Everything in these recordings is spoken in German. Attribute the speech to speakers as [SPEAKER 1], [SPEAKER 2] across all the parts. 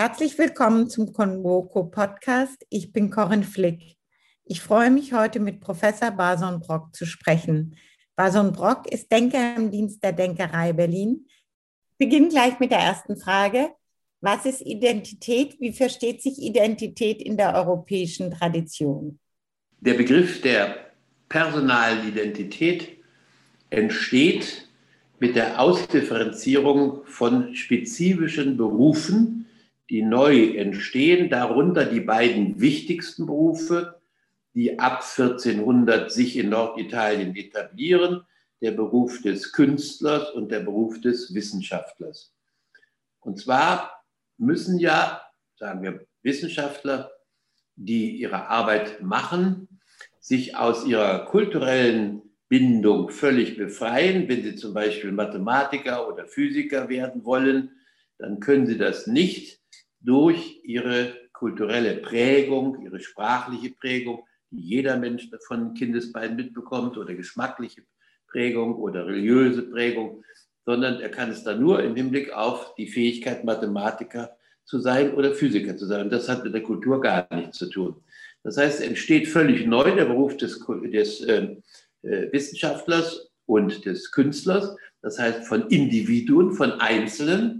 [SPEAKER 1] Herzlich willkommen zum Convoco Podcast. Ich bin Corinne Flick. Ich freue mich heute mit Professor Bason Brock zu sprechen. Bason Brock ist Denker im Dienst der Denkerei Berlin. Ich beginne gleich mit der ersten Frage. Was ist Identität? Wie versteht sich Identität in der europäischen Tradition?
[SPEAKER 2] Der Begriff der personalen Identität entsteht mit der Ausdifferenzierung von spezifischen Berufen, die neu entstehen, darunter die beiden wichtigsten Berufe, die ab 1400 sich in Norditalien etablieren, der Beruf des Künstlers und der Beruf des Wissenschaftlers. Und zwar müssen ja, sagen wir, Wissenschaftler, die ihre Arbeit machen, sich aus ihrer kulturellen Bindung völlig befreien. Wenn sie zum Beispiel Mathematiker oder Physiker werden wollen, dann können sie das nicht durch ihre kulturelle Prägung, ihre sprachliche Prägung, die jeder Mensch von Kindesbeinen mitbekommt, oder geschmackliche Prägung oder religiöse Prägung, sondern er kann es dann nur im Hinblick auf die Fähigkeit, Mathematiker zu sein oder Physiker zu sein. Und das hat mit der Kultur gar nichts zu tun. Das heißt, entsteht völlig neu der Beruf des, des äh, äh, Wissenschaftlers und des Künstlers, das heißt von Individuen, von Einzelnen,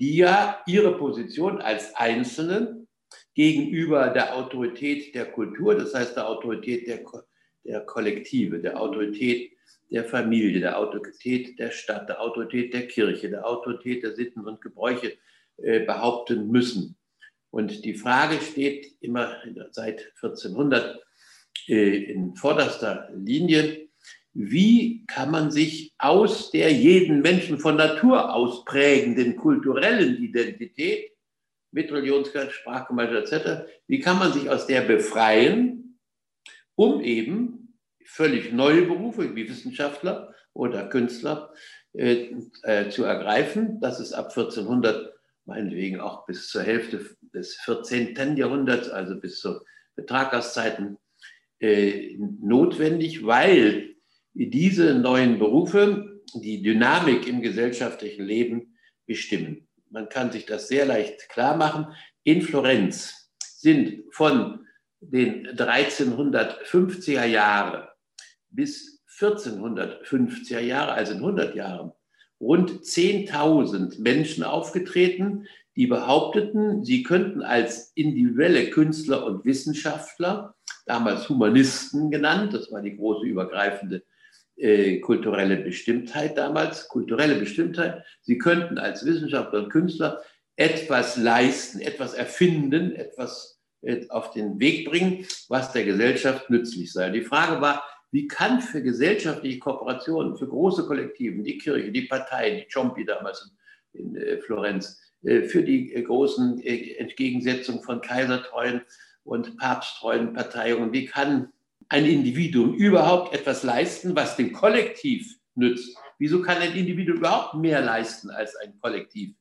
[SPEAKER 2] die ja ihre Position als Einzelnen gegenüber der Autorität der Kultur, das heißt der Autorität der, der Kollektive, der Autorität der Familie, der Autorität der Stadt, der Autorität der Kirche, der Autorität der Sitten und Gebräuche äh, behaupten müssen. Und die Frage steht immer seit 1400 äh, in vorderster Linie, wie kann man sich aus der jeden Menschen von Natur aus prägenden kulturellen Identität mit Religionsgehalt, Sprachgemeinschaft etc., wie kann man sich aus der befreien, um eben völlig neue Berufe wie Wissenschaftler oder Künstler äh, äh, zu ergreifen. Das ist ab 1400 meinetwegen auch bis zur Hälfte des 14. Jahrhunderts, also bis zu Betragerszeiten, äh, notwendig, weil diese neuen Berufe die Dynamik im gesellschaftlichen Leben bestimmen. Man kann sich das sehr leicht klar machen. In Florenz sind von den 1350er Jahren bis 1450er Jahre, also in 100 Jahren, rund 10.000 Menschen aufgetreten, die behaupteten, sie könnten als individuelle Künstler und Wissenschaftler, damals Humanisten genannt, das war die große übergreifende äh, kulturelle Bestimmtheit damals, kulturelle Bestimmtheit, sie könnten als Wissenschaftler und Künstler etwas leisten, etwas erfinden, etwas äh, auf den Weg bringen, was der Gesellschaft nützlich sei. Die Frage war, wie kann für gesellschaftliche Kooperationen, für große Kollektiven, die Kirche, die Parteien, die Ciompi damals in, äh, Florenz, für die großen Entgegensetzungen von kaisertreuen und papsttreuen Parteiungen, wie kann ein Individuum überhaupt etwas leisten, was dem Kollektiv nützt? Wieso kann ein Individuum überhaupt mehr leisten als ein Kollektiv?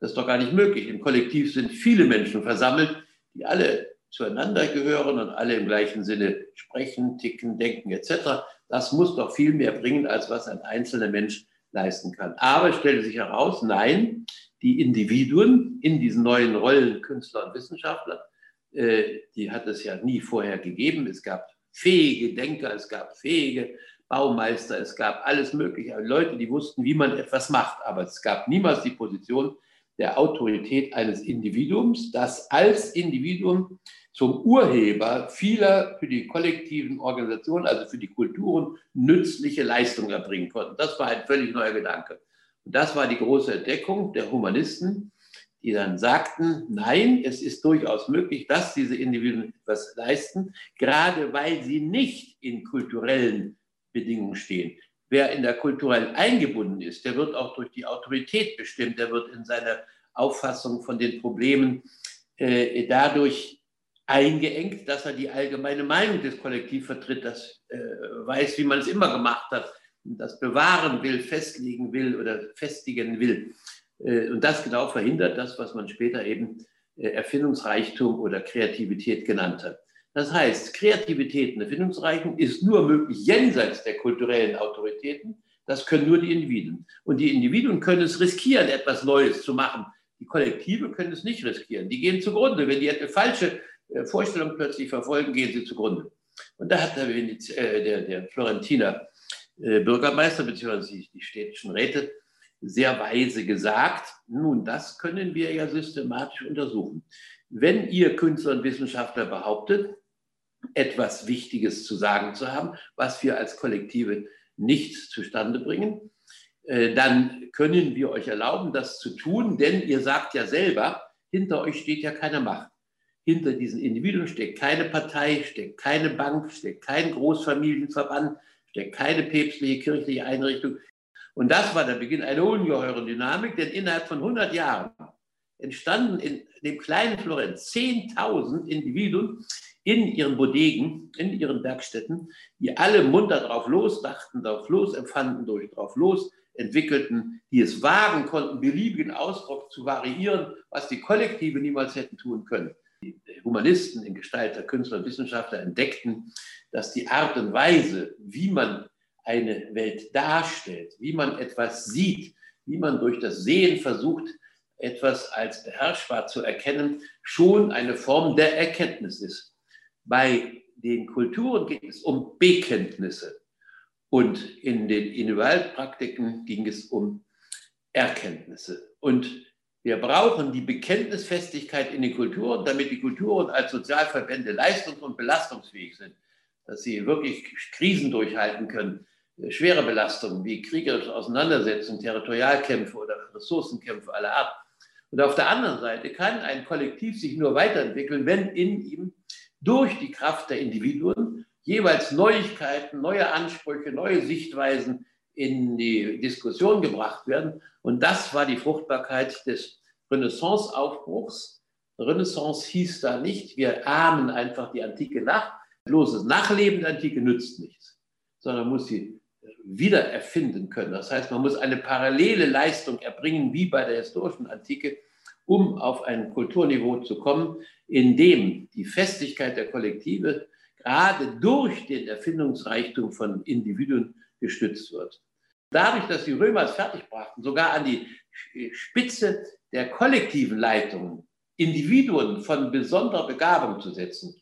[SPEAKER 2] Das ist doch gar nicht möglich. Im Kollektiv sind viele Menschen versammelt, die alle zueinander gehören und alle im gleichen Sinne sprechen, ticken, denken etc. Das muss doch viel mehr bringen, als was ein einzelner Mensch leisten kann. Aber es stellte sich heraus, nein, die Individuen in diesen neuen Rollen Künstler und Wissenschaftler, äh, die hat es ja nie vorher gegeben. Es gab fähige Denker, es gab fähige Baumeister, es gab alles Mögliche, Leute, die wussten, wie man etwas macht. Aber es gab niemals die Position der Autorität eines Individuums, das als Individuum zum Urheber vieler für die kollektiven Organisationen, also für die Kulturen, nützliche Leistungen erbringen konnten. Das war ein völlig neuer Gedanke. Und das war die große Entdeckung der Humanisten, die dann sagten, nein, es ist durchaus möglich, dass diese Individuen etwas leisten, gerade weil sie nicht in kulturellen Bedingungen stehen. Wer in der kulturell eingebunden ist, der wird auch durch die Autorität bestimmt, der wird in seiner Auffassung von den Problemen äh, dadurch eingeengt, dass er die allgemeine Meinung des Kollektivs vertritt, das äh, weiß, wie man es immer gemacht hat, das bewahren will, festlegen will oder festigen will. Äh, und das genau verhindert das, was man später eben äh, Erfindungsreichtum oder Kreativität genannt hat. Das heißt, Kreativität und Erfindungsreichtum ist nur möglich jenseits der kulturellen Autoritäten. Das können nur die Individuen. Und die Individuen können es riskieren, etwas Neues zu machen, Die Kollektive können es nicht riskieren. Die gehen zugrunde. Wenn die eine falsche äh, Vorstellung plötzlich verfolgen, gehen sie zugrunde. Und da hat der, der, der Florentiner Bürgermeister bzw. die städtischen Räte sehr weise gesagt, nun, das können wir ja systematisch untersuchen. Wenn ihr Künstler und Wissenschaftler behauptet, etwas Wichtiges zu sagen zu haben, was wir als Kollektive nicht zustande bringen, äh, dann können wir euch erlauben, das zu tun, denn ihr sagt ja selber, hinter euch steht ja keine Macht. Hinter diesen Individuen steckt keine Partei, steckt keine Bank, steckt kein Großfamilienverband, steckt keine päpstliche kirchliche Einrichtung. Und das war der Beginn einer ungeheuren Dynamik, denn innerhalb von 100 Jahren entstanden in dem kleinen Florenz 10.000 Individuen in ihren Bodegen, in ihren Werkstätten, die alle munter drauf los dachten, drauf los empfanden, durch drauf los entwickelten, die es wagen konnten, beliebigen Ausdruck zu variieren, was die Kollektive niemals hätten tun können. Die Humanisten in Gestalt der Künstler und Wissenschaftler entdeckten, dass die Art und Weise, wie man eine Welt darstellt, wie man etwas sieht, wie man durch das Sehen versucht, etwas als beherrschbar zu erkennen, schon eine Form der Erkenntnis ist. Bei den Kulturen geht es um Bekenntnisse und in den Individualpraktiken ging es um Erkenntnisse. Und wir brauchen die Bekenntnisfestigkeit in den Kulturen, damit die Kulturen als Sozialverbände leistungs- und belastungsfähig sind, dass sie wirklich Krisen durchhalten können, schwere Belastungen wie kriegerische Auseinandersetzungen, Territorialkämpfe oder Ressourcenkämpfe aller Art. Und auf der anderen Seite kann ein Kollektiv sich nur weiterentwickeln, wenn in ihm durch die Kraft der Individuen jeweils Neuigkeiten, neue Ansprüche, neue Sichtweisen in die Diskussion gebracht werden. Und das war die Fruchtbarkeit des Renaissance-Aufbruchs. Renaissance hieß da nicht, wir ahmen einfach die Antike nach. Bloßes Nachleben der Antike nützt nichts, sondern muss sie wieder erfinden können. Das heißt, man muss eine parallele Leistung erbringen, wie bei der historischen Antike, um auf ein Kulturniveau zu kommen, in dem die Festigkeit der Kollektive gerade durch den Erfindungsreichtum von Individuen gestützt wird. Dadurch, dass die Römer es fertigbrachten, sogar an die Spitze der kollektiven Leitungen Individuen von besonderer Begabung zu setzen,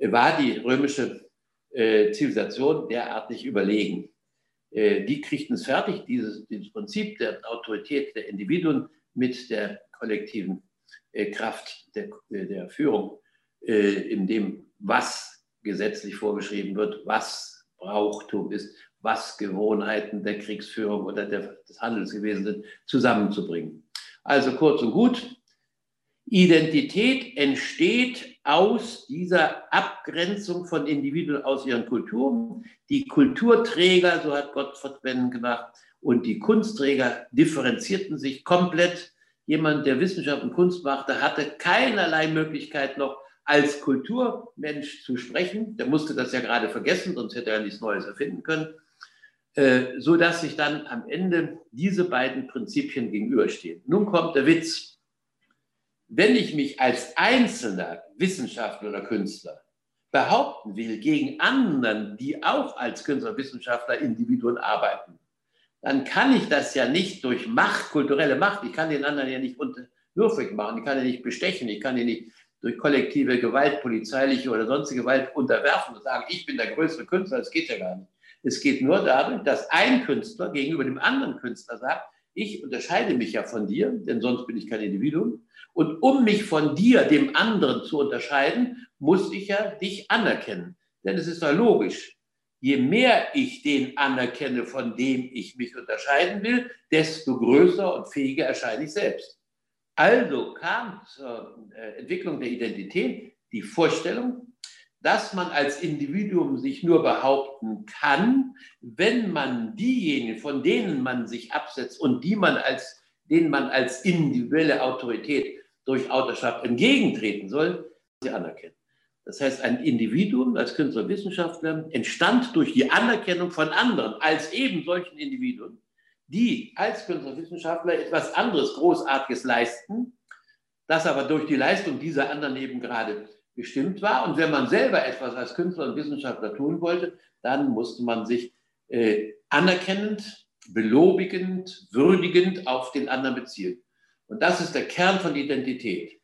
[SPEAKER 2] war die römische äh, Zivilisation derartig überlegen. Äh, die kriegten es fertig, dieses, dieses, Prinzip der Autorität der Individuen mit der kollektiven äh, Kraft der, der Führung, in dem, was gesetzlich vorgeschrieben wird, was Brauchtum ist, was Gewohnheiten der Kriegsführung oder der, des Handels gewesen sind, zusammenzubringen. Also kurz und gut, Identität entsteht aus dieser Abgrenzung von Individuen aus ihren Kulturen. Die Kulturträger, so hat Gottfried Benn gesagt, und die Kunstträger differenzierten sich komplett. Jemand, der Wissenschaft und Kunst machte, hatte keinerlei Möglichkeit noch als Kulturmensch zu sprechen. Der musste das ja gerade vergessen, sonst hätte er nichts Neues erfinden können. Äh, so dass sich dann am Ende diese beiden Prinzipien gegenüberstehen. Nun kommt der Witz wenn ich mich als einzelner Wissenschaftler oder Künstler behaupten will gegen anderen, die auch als Künstler, Wissenschaftler, Individuen arbeiten, dann kann ich das ja nicht durch Macht, kulturelle Macht, ich kann den anderen ja nicht unterwürfig machen, ich kann ihn nicht bestechen, ich kann ihn nicht durch kollektive Gewalt, polizeiliche oder sonstige Gewalt unterwerfen und sagen, ich bin der größere Künstler, das geht ja gar nicht. Es geht nur dadurch, dass ein Künstler gegenüber dem anderen Künstler sagt, ich unterscheide mich ja von dir, denn sonst bin ich kein Individuum. Und um mich von dir, dem anderen, zu unterscheiden, muss ich ja dich anerkennen. Denn es ist doch logisch. Je mehr ich den anerkenne, von dem ich mich unterscheiden will, desto größer und fähiger erscheine ich selbst. Also kam zur äh, Entwicklung der Identität die Vorstellung, dass man als Individuum sich nur behaupten kann, wenn man diejenigen, von denen man sich absetzt und die man als, denen man als individuelle Autorität durch Autorschaft entgegentreten soll, sie anerkennen. Das heißt, ein Individuum als Künstler Wissenschaftler entstand durch die Anerkennung von anderen als eben solchen Individuen, die als Künstler Wissenschaftler etwas anderes Großartiges leisten, das aber durch die Leistung dieser anderen eben gerade bestimmt war. Und wenn man selber etwas als Künstler und Wissenschaftler tun wollte, dann musste man sich äh, anerkennend, belobigend, würdigend auf den anderen beziehen. Und das ist der Kern von Identität.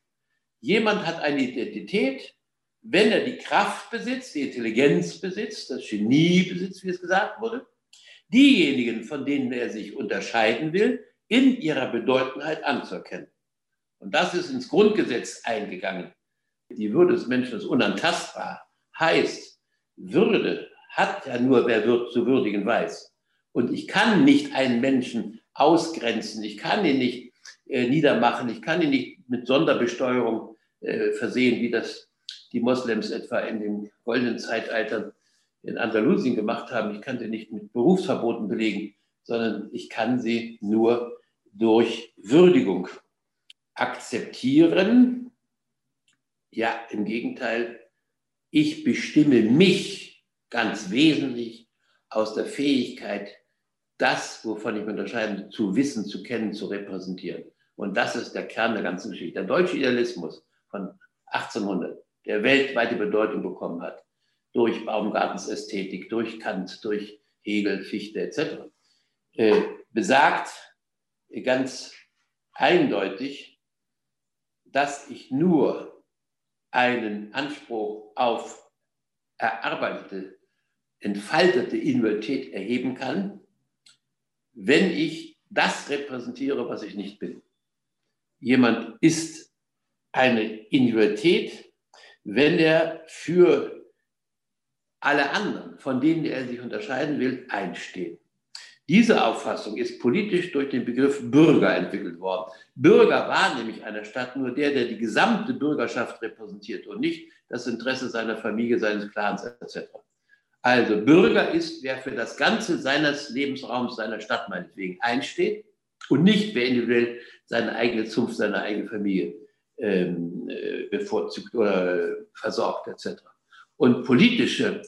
[SPEAKER 2] Jemand hat eine Identität, wenn er die Kraft besitzt, die Intelligenz besitzt, das Genie besitzt, wie es gesagt wurde, diejenigen, von denen er sich unterscheiden will, in ihrer Bedeutendheit anzuerkennen. Und das ist ins Grundgesetz eingegangen. Die Würde des Menschen ist unantastbar. Heißt, Würde hat ja nur, wer wird, zu würdigen weiß. Und ich kann nicht einen Menschen ausgrenzen. Ich kann ihn nicht äh, niedermachen. Ich kann ihn nicht mit Sonderbesteuerung äh, versehen, wie das die Moslems etwa in den goldenen Zeitaltern in Andalusien gemacht haben. Ich kann sie nicht mit Berufsverboten belegen, sondern ich kann sie nur durch Würdigung akzeptieren. Ja, im Gegenteil, ich bestimme mich ganz wesentlich aus der Fähigkeit, das, wovon ich unterscheide, zu wissen, zu kennen, zu repräsentieren. Und das ist der Kern der ganzen Geschichte. Der deutsche Idealismus von 1800, der weltweite Bedeutung bekommen hat, durch Baumgartens Ästhetik, durch Kant, durch Hegel, Fichte etc., äh, besagt ganz eindeutig, dass ich nur einen Anspruch auf erarbeitete, entfaltete Individualität erheben kann, wenn ich das repräsentiere, was ich nicht bin. Jemand ist eine Individualität, wenn er für alle anderen, von denen er sich unterscheiden will, einsteht. Diese Auffassung ist politisch durch den Begriff Bürger entwickelt worden. Bürger war nämlich einer Stadt nur der, der die gesamte Bürgerschaft repräsentiert und nicht das Interesse seiner Familie, seines Clans etc. Also Bürger ist, wer für das Ganze seines Lebensraums, seiner Stadt meinetwegen einsteht und nicht wer individuell seine eigene Zunft, seine eigene Familie ähm, äh, bevorzugt oder versorgt etc. Und politische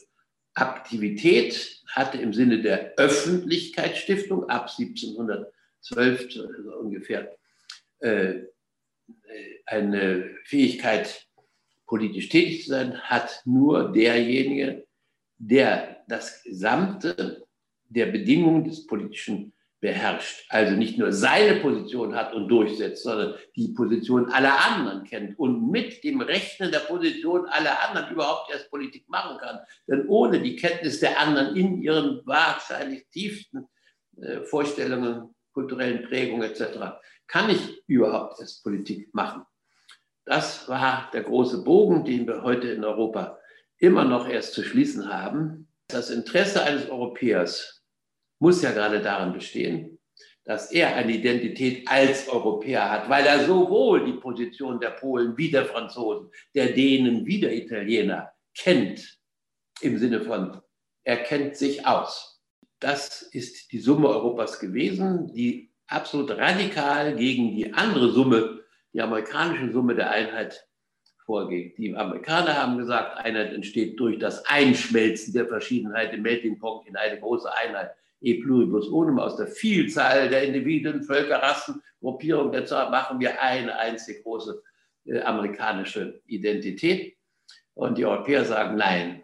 [SPEAKER 2] Aktivität hatte im Sinne der Öffentlichkeitsstiftung ab 1712 ungefähr äh, eine Fähigkeit, politisch tätig zu sein, hat nur derjenige, der das Gesamte der Bedingungen des politischen beherrscht. Also nicht nur seine Position hat und durchsetzt, sondern die Position aller anderen kennt und mit dem Rechnen der Position aller anderen überhaupt erst Politik machen kann. Denn ohne die Kenntnis der anderen in ihren wahrscheinlich tiefsten äh, Vorstellungen, kulturellen Prägungen etc., kann ich überhaupt erst Politik machen. Das war der große Bogen, den wir heute in Europa immer noch erst zu schließen haben. Das Interesse eines Europäers muss ja gerade darin bestehen, dass er eine Identität als Europäer hat, weil er sowohl die Position der Polen wie der Franzosen, der Dänen wie der Italiener kennt, im Sinne von, er kennt sich aus. Das ist die Summe Europas gewesen, die absolut radikal gegen die andere Summe, die amerikanische Summe der Einheit vorgeht. Die Amerikaner haben gesagt, Einheit entsteht durch das Einschmelzen der Verschiedenheit im Melting Pot in eine große Einheit e pluribus unum, aus der Vielzahl der Individuen, Völker, Rassen, Gruppierungen etc. machen wir eine einzige große äh, amerikanische Identität. Und die Europäer sagen, nein,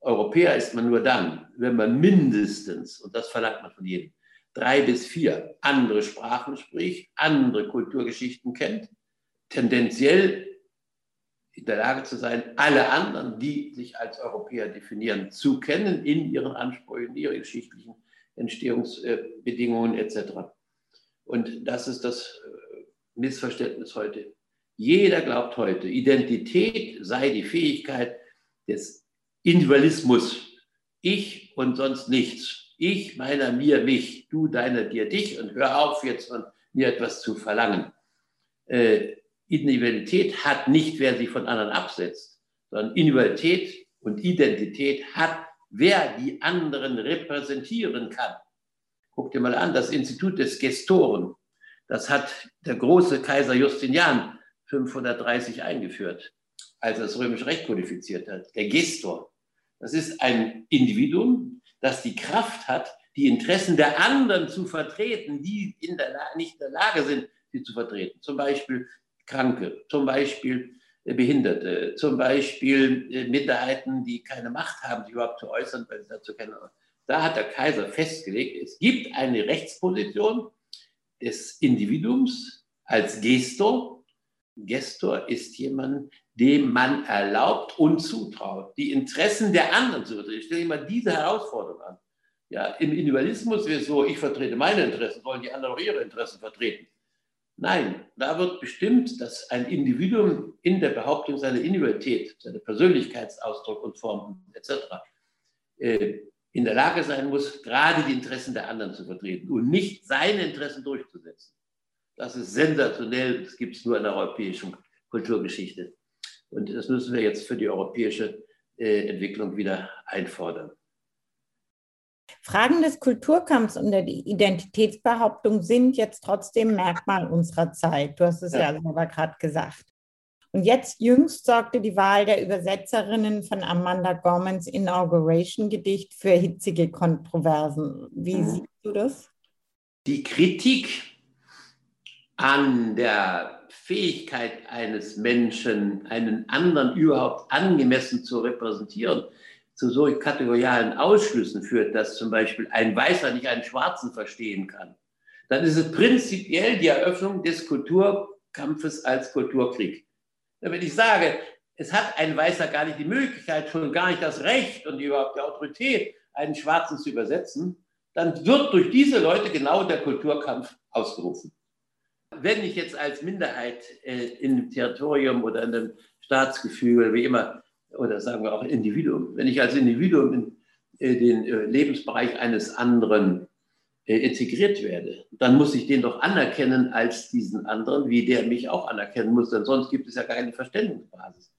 [SPEAKER 2] Europäer ist man nur dann, wenn man mindestens, und das verlangt man von jedem, drei bis vier andere Sprachen spricht, andere Kulturgeschichten kennt, tendenziell in der Lage zu sein, alle anderen, die sich als Europäer definieren, zu kennen in ihren Ansprüchen, in ihren geschichtlichen Entstehungsbedingungen etc. Und das ist das äh, Missverständnis heute. Jeder glaubt heute, Identität sei die Fähigkeit des Individualismus. Ich und sonst nichts. Ich, meiner, mir, mich. Du, deiner, dir, dich. Und hör auf, jetzt von mir etwas zu verlangen. Äh, Individualität hat nicht, wer sich von anderen absetzt, sondern Individualität und Identität hat wer die anderen repräsentieren kann. Guck dir mal an, das Institut des Gestoren, das hat der große Kaiser Justinian 530 eingeführt, als er das römische Recht kodifiziert hat. Der Gestor, das ist ein Individuum, das die Kraft hat, die Interessen der anderen zu vertreten, die in der, nicht in der Lage sind, sie zu vertreten. Zum Beispiel Kranke, zum Beispiel Behinderte, zum Beispiel äh, Minderheiten, die keine Macht haben, sich überhaupt zu äußern, weil sie dazu keine. Da hat der Kaiser festgelegt, es gibt eine Rechtsposition des Individuums als Gestor. Gestor ist jemand, dem man erlaubt und zutraut, die Interessen der anderen zu vertreten. Ich stelle immer diese Herausforderung an. Ja, Im Individualismus wäre es so, ich vertrete meine Interessen, wollen die anderen auch ihre Interessen vertreten. Nein, da wird bestimmt, dass ein Individuum in der Behauptung seiner Individualität, seiner Persönlichkeitsausdruck und Formen etc. Äh, in der Lage sein muss, gerade die Interessen der anderen zu vertreten und nicht seine Interessen durchzusetzen. Das ist sensationell, das gibt es nur in der europäischen Kulturgeschichte. Und das müssen wir jetzt für die europäische äh, Entwicklung wieder einfordern.
[SPEAKER 1] Fragen des Kulturkampfs und der Identitätsbehauptung sind jetzt trotzdem Merkmal unserer Zeit. Du hast es ja, ja selber gerade gesagt. Und jetzt jüngst sorgte die Wahl der Übersetzerinnen von Amanda Gormans Inauguration-Gedicht für hitzige Kontroversen. Wie mhm. siehst du das?
[SPEAKER 2] Die Kritik an der Fähigkeit eines Menschen, einen anderen überhaupt angemessen zu repräsentieren, zu so kategorialen Ausschlüssen führt, dass zum Beispiel ein Weißer nicht einen Schwarzen verstehen kann, dann ist es prinzipiell die Eröffnung des Kulturkampfes als Kulturkrieg. Wenn ich sage, es hat ein Weißer gar nicht die Möglichkeit, schon gar nicht das Recht und überhaupt die Autorität, einen Schwarzen zu übersetzen, dann wird durch diese Leute genau der Kulturkampf ausgerufen. Wenn ich jetzt als Minderheit äh, im Territorium oder in dem Staatsgefüge, wie immer, oder sagen wir auch Individuum, wenn ich als Individuum in äh, den äh, Lebensbereich eines anderen äh, integriert werde, dann muss ich den doch anerkennen als diesen anderen, wie der mich auch anerkennen muss, denn sonst gibt es ja keine Verständigungsbasis.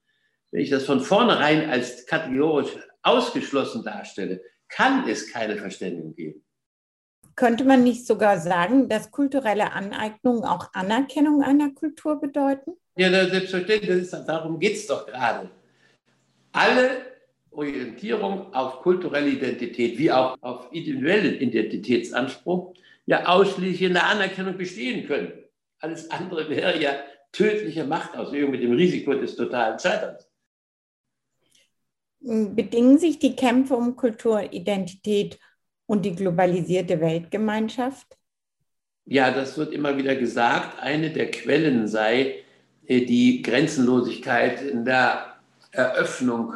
[SPEAKER 2] Wenn ich das von vornherein als kategorisch ausgeschlossen darstelle, kann es keine Verständigung geben.
[SPEAKER 1] Könnte man nicht sogar sagen, dass kulturelle Aneignungen auch Anerkennung einer Kultur bedeuten?
[SPEAKER 2] Ja, selbstverständlich, darum geht es doch gerade alle Orientierung auf kulturelle Identität wie auch auf individuellen Identitätsanspruch ja ausschließlich in der Anerkennung bestehen können. Alles andere wäre ja tödliche Machtausübung mit dem Risiko des totalen Scheiterns.
[SPEAKER 1] Bedingen sich die Kämpfe um Kulturidentität und die globalisierte Weltgemeinschaft?
[SPEAKER 2] Ja, das wird immer wieder gesagt. Eine der Quellen sei äh, die Grenzenlosigkeit in der Eröffnung.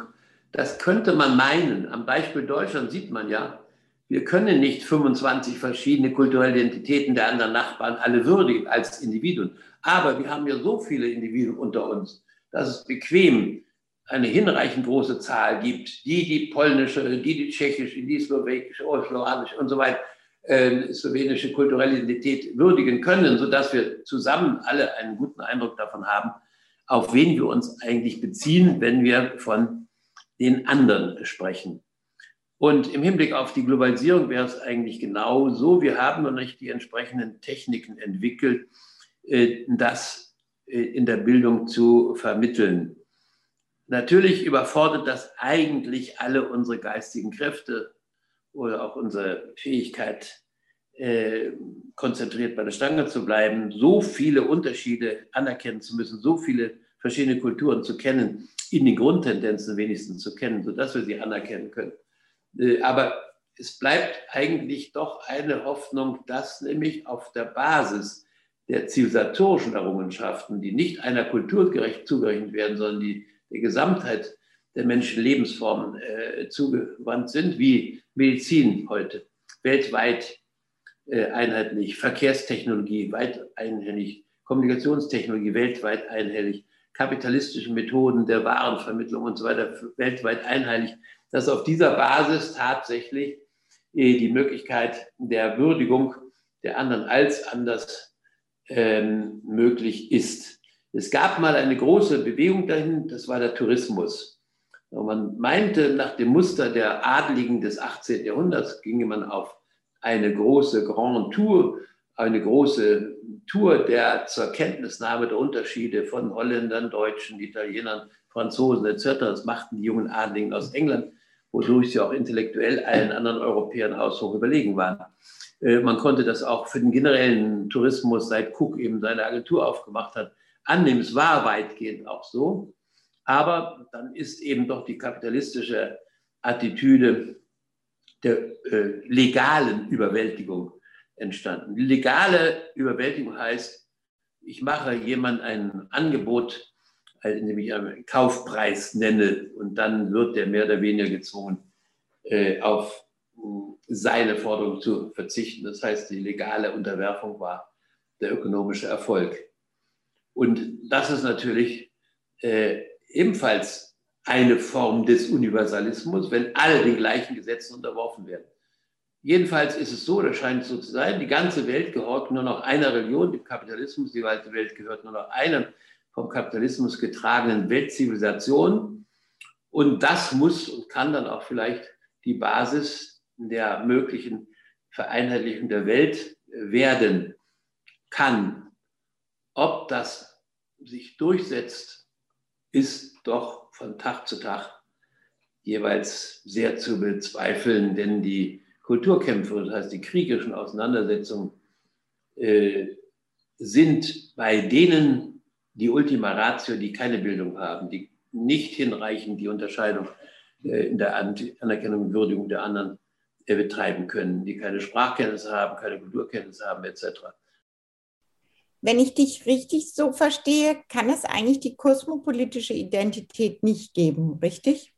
[SPEAKER 2] Das könnte man meinen. Am Beispiel Deutschland sieht man ja, wir können nicht 25 verschiedene kulturelle Identitäten der anderen Nachbarn alle würdigen als Individuen. Aber wir haben ja so viele Individuen unter uns, dass es bequem eine hinreichend große Zahl gibt, die die polnische, die die tschechische, die slowakische, oh, und so weiter, äh, slowenische kulturelle Identität würdigen können, sodass wir zusammen alle einen guten Eindruck davon haben, auf wen wir uns eigentlich beziehen, wenn wir von den anderen sprechen. Und im Hinblick auf die Globalisierung wäre es eigentlich genau so. Wir haben noch nicht die entsprechenden Techniken entwickelt, äh, das äh, in der Bildung zu vermitteln. Natürlich überfordert das eigentlich alle unsere geistigen Kräfte oder auch unsere Fähigkeit, äh, konzentriert bei der Stange zu bleiben, so viele Unterschiede anerkennen zu müssen, so viele verschiedene Kulturen zu kennen, in den Grundtendenzen wenigstens zu kennen, sodass wir sie anerkennen können. Äh, aber es bleibt eigentlich doch eine Hoffnung, dass nämlich auf der Basis der zivilisatorischen Errungenschaften, die nicht einer Kultur gerecht zugerechnet werden, sondern die der Gesamtheit der Menschen Lebensformen äh, zugewandt sind, wie Medizin heute, weltweit einheitlich, Verkehrstechnologie weit einhellig, Kommunikationstechnologie weltweit einhellig, kapitalistische Methoden der Warenvermittlung und so weiter weltweit einheitlich, dass auf dieser Basis tatsächlich äh, die Möglichkeit der Würdigung der anderen als anders ähm, möglich ist. Es gab mal eine große Bewegung dahin, das war der Tourismus. Und man meinte, nach dem Muster der Adligen des 18. Jahrhunderts ginge man auf eine große Grand Tour, eine große Tour der zur Kenntnisnahme der Unterschiede von Holländern, Deutschen, Italienern, Franzosen etc. Das machten die jungen Adligen aus England, wodurch sie auch intellektuell allen anderen Europäern haushoch überlegen waren. Äh, man konnte das auch für den generellen Tourismus, seit Cook eben seine Agentur aufgemacht hat, annehmen. Es war weitgehend auch so. Aber dann ist eben doch die kapitalistische Attitüde der äh, legalen Überwältigung entstanden. Legale Überwältigung heißt, ich mache jemand ein Angebot, äh, indem ich einen Kaufpreis nenne und dann wird der mehr oder weniger gezwungen, äh, auf seine Forderung zu verzichten. Das heißt, die legale Unterwerfung war der ökonomische Erfolg. Und das ist natürlich äh, ebenfalls eine Form des Universalismus, wenn alle den gleichen Gesetzen unterworfen werden. Jedenfalls ist es so, das scheint so zu sein, die ganze Welt gehört nur noch einer Religion, dem Kapitalismus, die ganze Welt gehört nur noch einer vom Kapitalismus getragenen Weltzivilisation. Und das muss und kann dann auch vielleicht die Basis der möglichen Vereinheitlichung der Welt werden kann. Ob das sich durchsetzt, ist doch von Tag zu Tag jeweils sehr zu bezweifeln, denn die Kulturkämpfe, das heißt die kriegerischen Auseinandersetzungen, äh, sind bei denen die Ultima Ratio, die keine Bildung haben, die nicht hinreichend die Unterscheidung äh, in der Anerkennung und Würdigung der anderen äh, betreiben können, die keine Sprachkenntnisse haben, keine Kulturkenntnisse haben, etc.
[SPEAKER 1] Wenn ich dich richtig so verstehe, kann es eigentlich die kosmopolitische Identität nicht geben, richtig?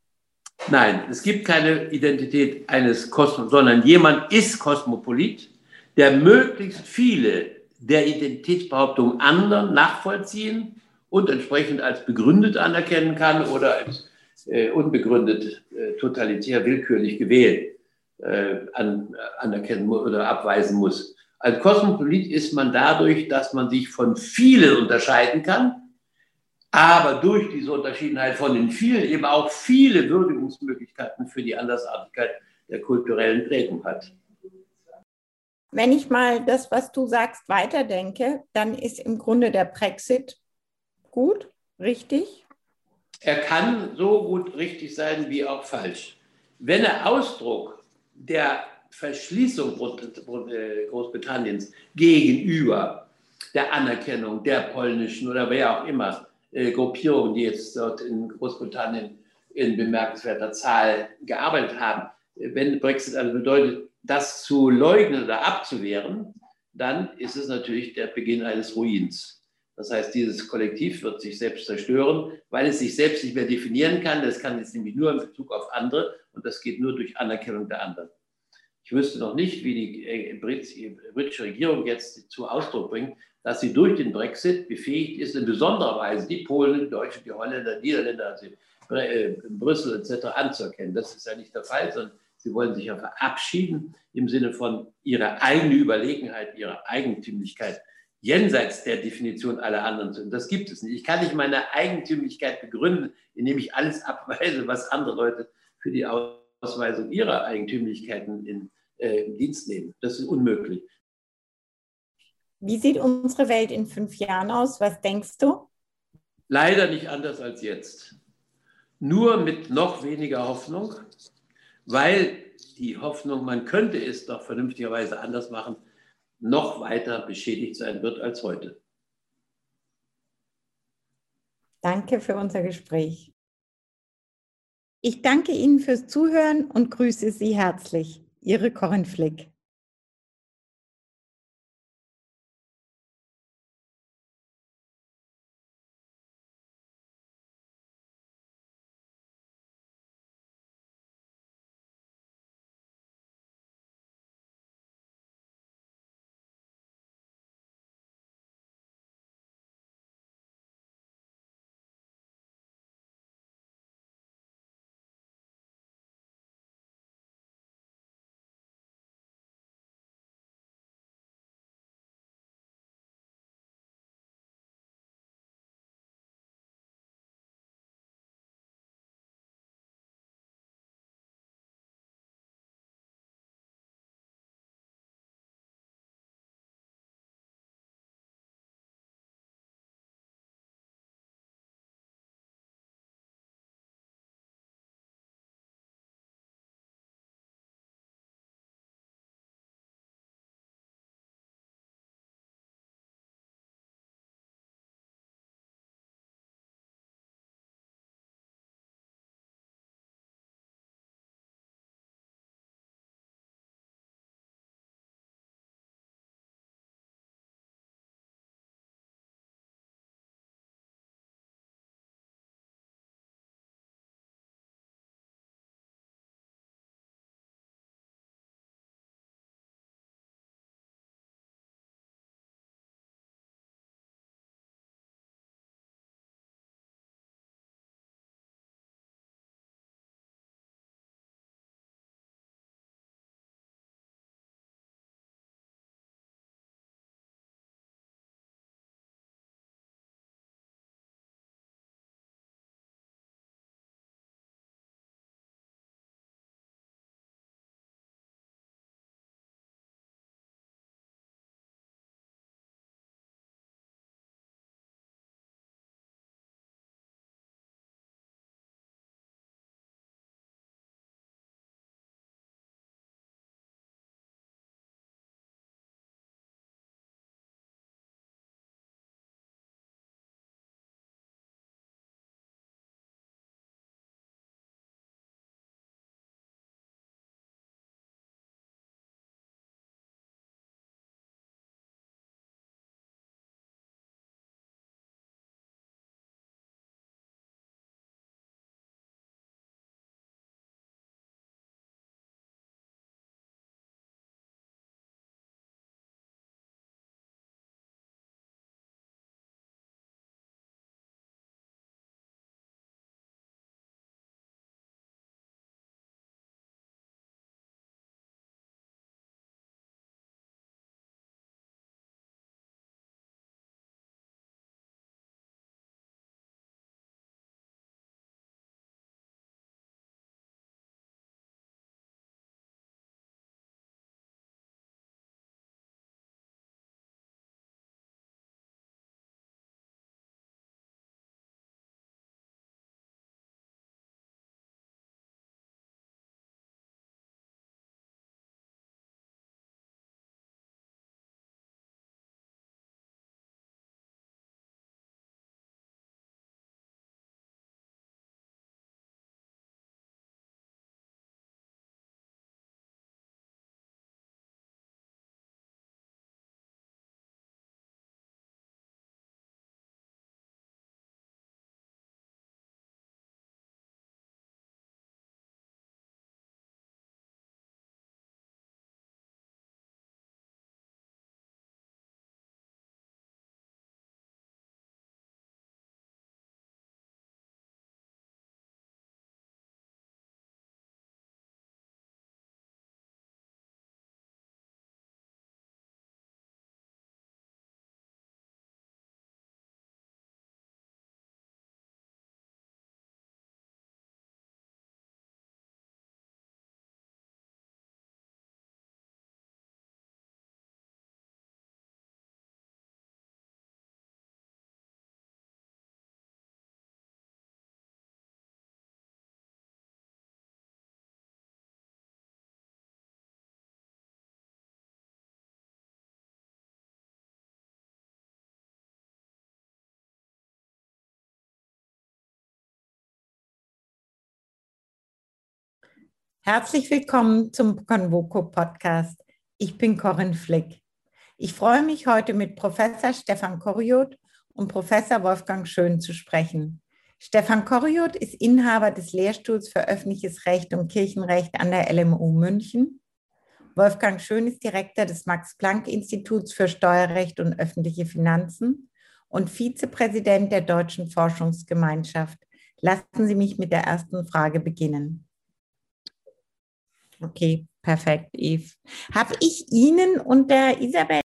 [SPEAKER 2] Nein, es gibt keine Identität eines Kosmos, sondern jemand ist Kosmopolit, der möglichst viele der Identitätsbehauptungen anderen nachvollziehen und entsprechend als begründet anerkennen kann oder als äh, unbegründet, äh, totalitär, willkürlich gewählt äh, an, anerkennen oder abweisen muss. Als Kosmopolit ist man dadurch, dass man sich von vielen unterscheiden kann, aber durch diese Unterschiedenheit von den vielen eben auch viele Würdigungsmöglichkeiten für die Andersartigkeit der kulturellen Prägung hat.
[SPEAKER 1] Wenn ich mal das, was du sagst, weiterdenke, dann ist im Grunde der Brexit gut, richtig?
[SPEAKER 2] Er kann so gut richtig sein wie auch falsch. Wenn er Ausdruck der Verschließung Großbritanniens gegenüber der Anerkennung der polnischen oder wer auch immer äh, Gruppierungen, die jetzt dort in Großbritannien in bemerkenswerter Zahl gearbeitet haben, wenn Brexit also bedeutet, das zu leugnen oder abzuwehren, dann ist es natürlich der Beginn eines Ruins. Das heißt, dieses Kollektiv wird sich selbst zerstören, weil es sich selbst nicht mehr definieren kann. Das kann jetzt nämlich nur in Bezug auf andere und das geht nur durch Anerkennung der anderen. Ich wüsste noch nicht, wie die äh, britische Regierung jetzt zu Ausdruck bringt, dass sie durch den Brexit befähigt ist, in besonderer Weise die Polen, die Deutschen, die Holländer, die Niederländer, also äh, Brüssel etc. anzuerkennen. Das ist ja nicht der Fall, sondern sie wollen sich ja verabschieden im Sinne von ihrer eigenen Überlegenheit, ihrer Eigentümlichkeit jenseits der Definition aller anderen. Und das gibt es nicht. Ich kann nicht meine Eigentümlichkeit begründen, indem ich alles abweise, was andere Leute für die Ausweisung ihrer Eigentümlichkeiten in, äh, in Dienst nehmen. Das ist unmöglich.
[SPEAKER 1] Wie sieht unsere Welt in fünf Jahren aus? Was denkst du?
[SPEAKER 2] Leider nicht anders als jetzt. Nur mit noch weniger Hoffnung, weil die Hoffnung, man könnte es doch vernünftigerweise anders machen, noch weiter beschädigt sein wird als heute.
[SPEAKER 1] Danke für unser Gespräch. Ich danke Ihnen fürs Zuhören und grüße Sie herzlich. Ihre Corinne Flick. Herzlich willkommen zum Convoco Podcast. Ich bin Corinne Flick. Ich freue mich heute mit Professor Stefan Koriot und Professor Wolfgang Schön zu sprechen. Stefan Koriot ist Inhaber des Lehrstuhls für öffentliches Recht und Kirchenrecht an der LMU München. Wolfgang Schön ist Direktor des Max-Planck-Instituts für Steuerrecht und öffentliche Finanzen und Vizepräsident der Deutschen Forschungsgemeinschaft. Lassen Sie mich mit der ersten Frage beginnen. Okay, perfekt, Eve. Habe ich Ihnen und der Isabel